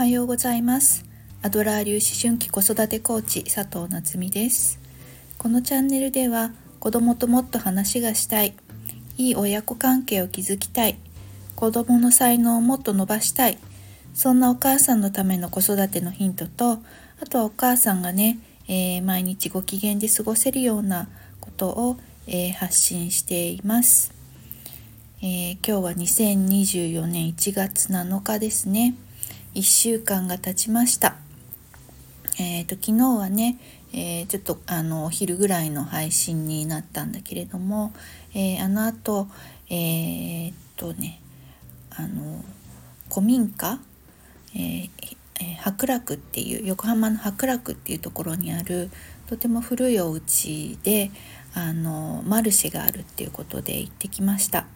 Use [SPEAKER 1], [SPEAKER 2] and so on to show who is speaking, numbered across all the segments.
[SPEAKER 1] はようございます。アドラー流思春期子育てコーチ佐藤夏実です。このチャンネルでは子供ともっと話がしたいいい親子関係を築きたい子供の才能をもっと伸ばしたいそんなお母さんのための子育てのヒントとあとはお母さんがね、えー、毎日ご機嫌で過ごせるようなことを、えー、発信しています。えー、今日は2024年1月7日ですね。1週間が経ちましたえーと、昨日はね、えー、ちょっとあのお昼ぐらいの配信になったんだけれども、えー、あのあとえー、っとねあの古民家、ええ白楽っていう横浜の白楽っていうところにあるとても古いお家であのマルシェがあるっていうことで行ってきました。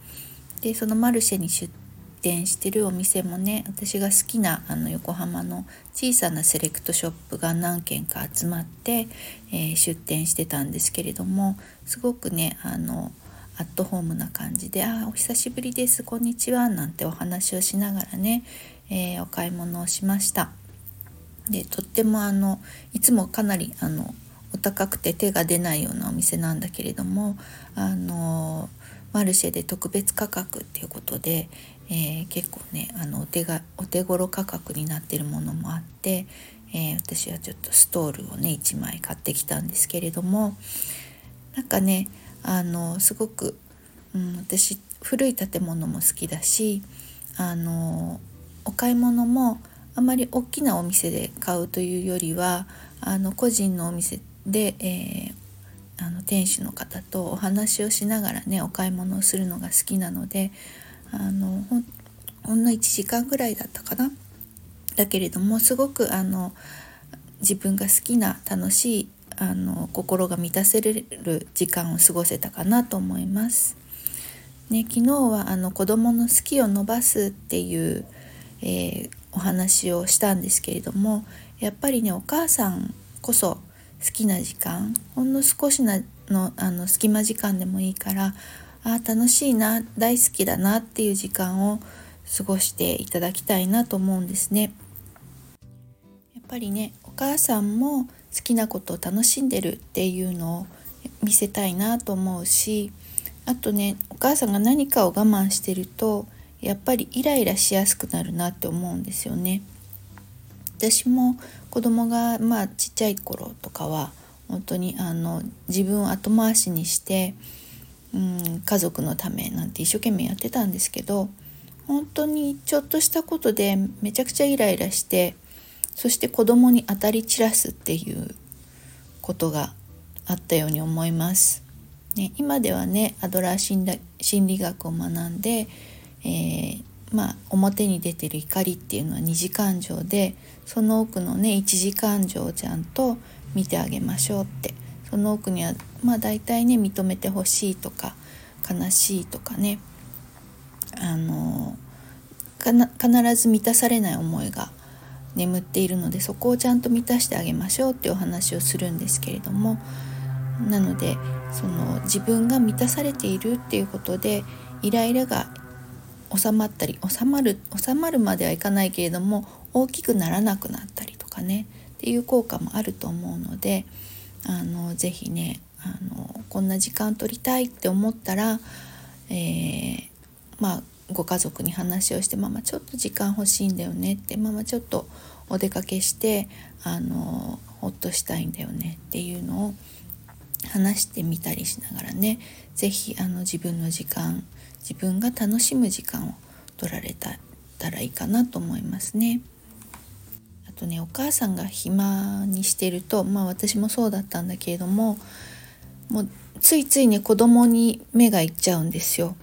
[SPEAKER 1] でそのマルシェに出店してるお店もね私が好きなあの横浜の小さなセレクトショップが何軒か集まって、えー、出店してたんですけれどもすごくねあのアットホームな感じで「あお久しぶりですこんにちは」なんてお話をしながらね、えー、お買い物をしました。でとってもあのいつもかなりあのお高くて手が出ないようなお店なんだけれどもあのマルシェで特別価格っていうことで、えー、結構ねあのお手がお手頃価格になってるものもあって、えー、私はちょっとストールをね1枚買ってきたんですけれどもなんかねあのすごく、うん、私古い建物も好きだしあのお買い物もあまり大きなお店で買うというよりはあの個人のお店で、えー、あの店主の方とお話をしながらねお買い物をするのが好きなのであのほんの1時間ぐらいだったかなだけれどもすごくあの自分が好きな楽しいあの心が満たせる時間を過ごせたかなと思います。ね、昨日はあの子どもの好きを伸ばすっていう、えー、お話をしたんですけれどもやっぱりねお母さんこそ好きな時間ほんの少しのあの隙間時間でもいいからあ楽しいな大好きだなっていう時間を過ごしていただきたいなと思うんですね。やっぱりねお母さんも好きなことを楽しんでるっていうのを見せたいなと思うしあとねお母さんが何かを我慢してるとやっぱりイライラしやすくなるなって思うんですよね。私も子供がまあちっちゃい頃とかは本当にあの自分を後回しにして、うん、家族のためなんて一生懸命やってたんですけど本当にちょっとしたことでめちゃくちゃイライラしてそして子供に当たり散らすっていうことがあったように思います。ね、今ではねアドラー心理学を学んで、えー、まあ、表に出てる怒りっていうのは二次感情でその奥のね一次感情をちゃんと見てあげましょうってその奥にはまあ大体ね認めてほしいとか悲しいとかね。あの必ず満たされない思いが眠っているのでそこをちゃんと満たしてあげましょうっていうお話をするんですけれども。なのでその自分が満たされているっていうことでイライラが収まったり収まる収まるまではいかないけれども大きくならなくなったりとかね。っていう効果もあると思うのであのぜひねあのこんな時間取りたいって思ったら、えー、まあご家族に話をして「ママちょっと時間欲しいんだよね」って「ママちょっとお出かけしてあのほっとしたいんだよね」っていうのを話してみたりしながらね是非自分の時間自分が楽しむ時間を取られたらいいかなと思いますね。とねお母さんが暇にしてるとまあ私もそうだったんだけれどももうついついね子供に目がいっちゃうんですよ。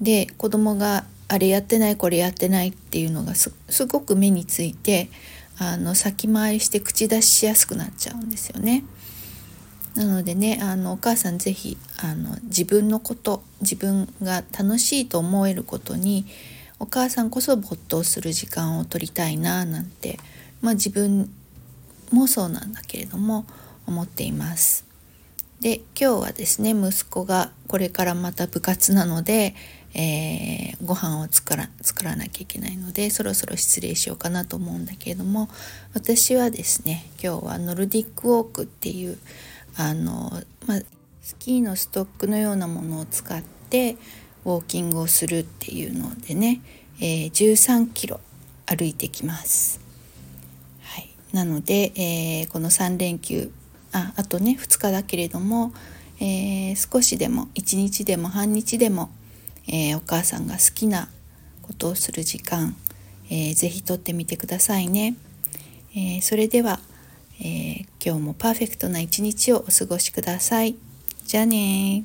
[SPEAKER 1] で子供があれやってないこれやってないっていうのがすごく目についてあの先回りして口出ししやすくなっちゃうんですよね。なのでねあのお母さん是非あの自分のこと自分が楽しいと思えることにお母さんこそ没頭する時間を取りたいななんて、まあ、自分もそうなんだけれども思っています。で今日はですね息子がこれからまた部活なので、えー、ご飯を作ら作らなきゃいけないのでそろそろ失礼しようかなと思うんだけれども私はですね今日はノルディックウォークっていうあの、まあ、スキーのストックのようなものを使ってウォーキングをするっていうのでね、えー、13キロ歩いてきます。なので、えー、この3連休ああとね2日だけれども、えー、少しでも1日でも半日でも、えー、お母さんが好きなことをする時間、えー、ぜひとってみてくださいね。え、それでは、え今日もパーフェクトな一日をお過ごしください。じゃあね